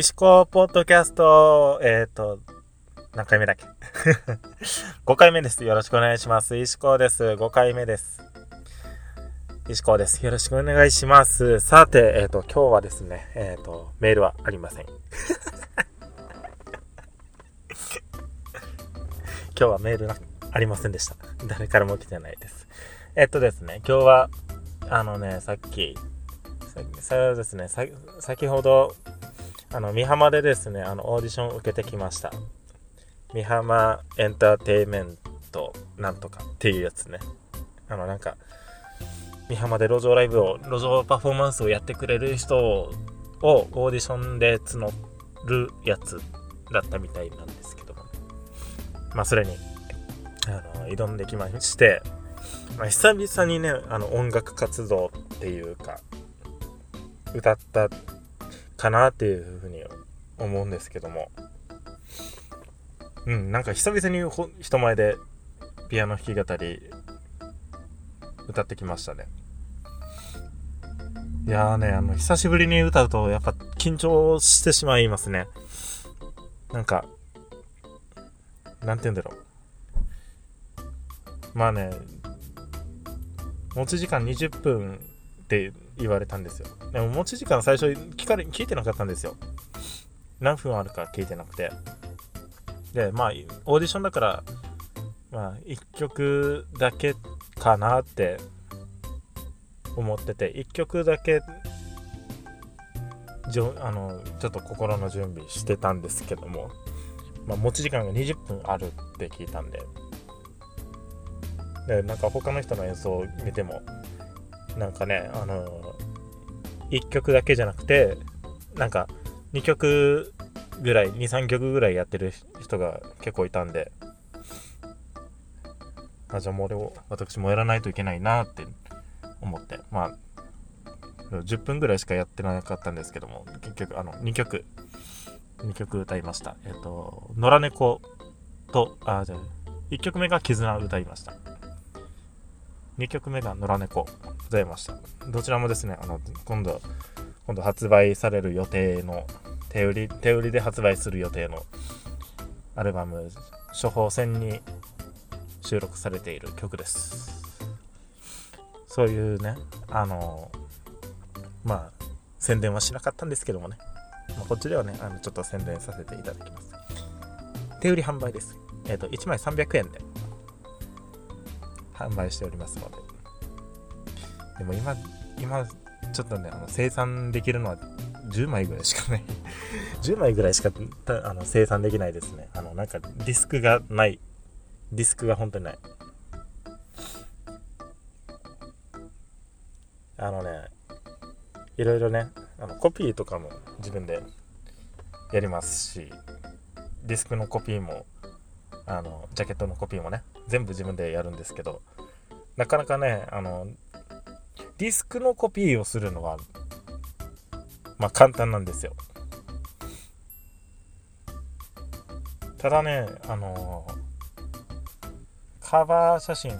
石子ポッドキャスト、えっ、ー、と、何回目だっけ ?5 回目です。よろしくお願いします。石子です。5回目です。石子です。よろしくお願いします。さて、えっ、ー、と、今日はですね、えっ、ー、と、メールはありません。今日はメールなありませんでした。誰からも来てないです。えっとですね、今日は、あのね、さっき、さそうですね、先ほど、あの、美浜でですね、あの、オーディションを受けてきました。美浜エンターテイメントなんとかっていうやつね。あの、なんか、美浜で路上ライブを、路上パフォーマンスをやってくれる人をオーディションで募るやつだったみたいなんですけども。ねまあ、それに、あの、挑んできまして、まあ、久々にね、あの、音楽活動っていうか、歌ったかなっていうふうに思うんですけども。うんなんか久々に人前でピアノ弾き語り歌ってきましたね。いやーねあの久しぶりに歌うとやっぱ緊張してしまいますね。なんかなんて言うんだろう。まあね持ち時間20分って言われたんですよ。でも持ち時間最初聞かれ聞いてなかったんですよ。何分あるか聞いてなくて。で、まあ、オーディションだから、まあ、1曲だけかなって思ってて、1曲だけじょあのちょっと心の準備してたんですけども、まあ、持ち時間が20分あるって聞いたんで、でなんか他の人の演奏を見ても、なんかね、あの1曲だけじゃなくて、なんか2曲ぐらい、2、3曲ぐらいやってる人が結構いたんで、あ、じゃあもう俺を、私もやらないといけないなって思って、まあ、10分ぐらいしかやってなかったんですけども、結局、あの、2曲、2曲歌いました。えっと、野良猫と、あ、じゃあ、1曲目が絆歌いました。2曲目が野良猫ございました。どちらもですね、あの、今度、今度発売される予定の、手売り、手売りで発売する予定のアルバム、処方箋に収録されている曲です。そういうね、あの、まあ、宣伝はしなかったんですけどもね、まあ、こっちではね、あのちょっと宣伝させていただきます。手売り販売です。えっ、ー、と、1枚300円で販売しておりますので。でも今、今、ちょっとね、あの生産できるのは10枚ぐらいしかない 10枚ぐらいしかあの生産できないですね。あの、なんかディスクがない。ディスクが本当にない。あのね、いろいろね、あのコピーとかも自分でやりますし、ディスクのコピーもあのジャケットのコピーもね全部自分でやるんですけどなかなかねあのディスクのコピーをするのはまあ簡単なんですよ。ただねあのカバー写真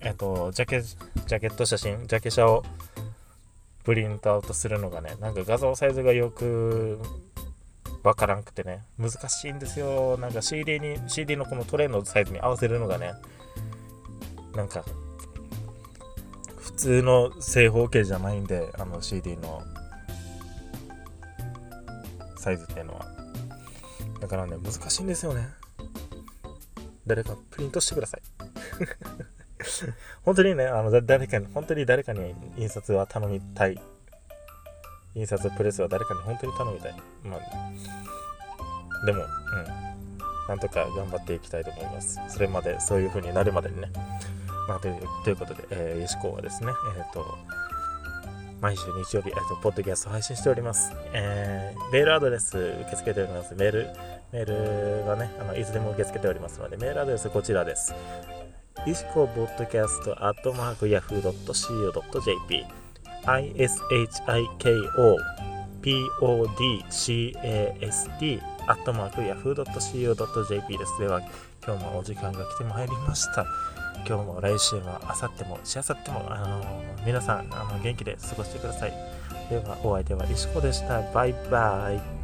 えっとジャケジャケット写真ジャケ写をプリントアウトするのがねなんか画像サイズがよくわからんくてね、難しいんですよ。なんか CD に、CD のこのトレイのサイズに合わせるのがね、なんか、普通の正方形じゃないんで、あの CD のサイズっていうのは。だからね、難しいんですよね。誰かプリントしてください。本当にね、あの誰かに、本当に誰かに印刷は頼みたい印刷プレスは誰かに本当に頼みたい。まあ、でも、うん。なんとか頑張っていきたいと思います。それまで、そういう風になるまでにね。まあ、ということで、えー、石子はですね、えっ、ー、と、毎週日曜日、えーと、ポッドキャスト配信しております。えー、メールアドレス受け付けております。メール、メールはね、あのいつでも受け付けておりますので、メールアドレスこちらです。石子ポッドキャストアットマークヤフー .co.jp ishikopodcast.yahoo.co.jp です。では、今日もお時間が来てまいりました。今日も来週も明後日もしあさっても、あのー、皆さんあの元気で過ごしてください。では、お相手は石子でした。バイバイ。